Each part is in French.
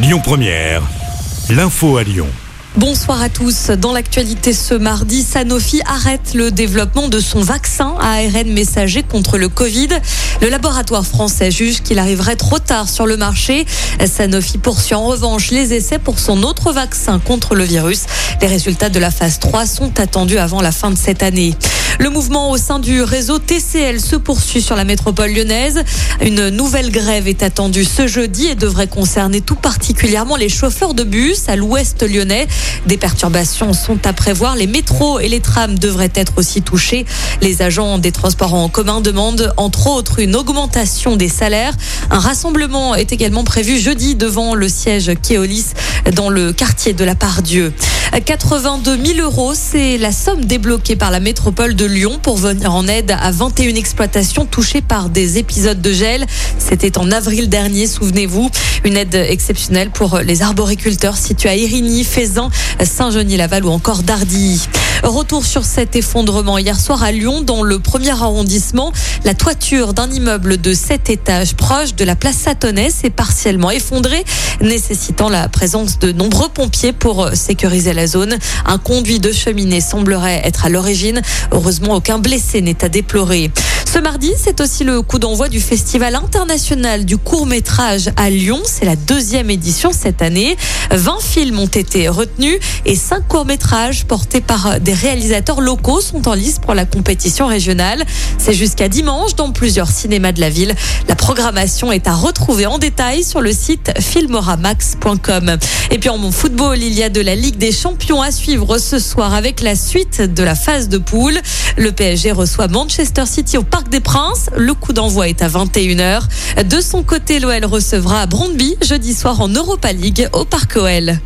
Lyon Première, l'info à Lyon. Bonsoir à tous. Dans l'actualité ce mardi, Sanofi arrête le développement de son vaccin ARN messager contre le Covid. Le laboratoire français juge qu'il arriverait trop tard sur le marché. Sanofi poursuit en revanche les essais pour son autre vaccin contre le virus. Les résultats de la phase 3 sont attendus avant la fin de cette année. Le mouvement au sein du réseau TCL se poursuit sur la métropole lyonnaise. Une nouvelle grève est attendue ce jeudi et devrait concerner tout particulièrement les chauffeurs de bus à l'ouest lyonnais. Des perturbations sont à prévoir. Les métros et les trams devraient être aussi touchés. Les agents des transports en commun demandent entre autres une augmentation des salaires. Un rassemblement est également prévu jeudi devant le siège Keolis dans le quartier de la Pardieu. 82 000 euros, c'est la somme débloquée par la métropole de Lyon pour venir en aide à 21 exploitations touchées par des épisodes de gel. C'était en avril dernier, souvenez-vous. Une aide exceptionnelle pour les arboriculteurs situés à Irigny, Faisan, Saint-Genis-Laval ou encore Dardy. Retour sur cet effondrement hier soir à Lyon, dans le premier arrondissement. La toiture d'un immeuble de 7 étages proche de la place Satonnet s'est partiellement effondrée, nécessitant la présence de nombreux pompiers pour sécuriser la Un conduit de cheminée semblerait être à l'origine. Heureusement, aucun blessé n'est à déplorer. Ce mardi, c'est aussi le coup d'envoi du Festival international du court métrage à Lyon. C'est la deuxième édition cette année. 20 films ont été retenus et 5 courts métrages portés par des réalisateurs locaux sont en lice pour la compétition régionale. C'est jusqu'à dimanche dans plusieurs cinémas de la ville. La programmation est à retrouver en détail sur le site filmoramax.com. Et puis en football, il y a de la Ligue des Champions à suivre ce soir avec la suite de la phase de poule. Le PSG reçoit Manchester City au Parc des Princes. Le coup d'envoi est à 21h. De son côté, l'OL recevra Brondby jeudi soir en Europa League au Parc OL.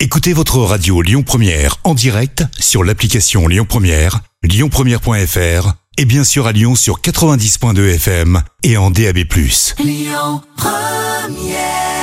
Écoutez votre radio Lyon Première en direct sur l'application Lyon Première, lyonpremière.fr et bien sûr à Lyon sur 90.2 FM et en DAB+. Lyon Première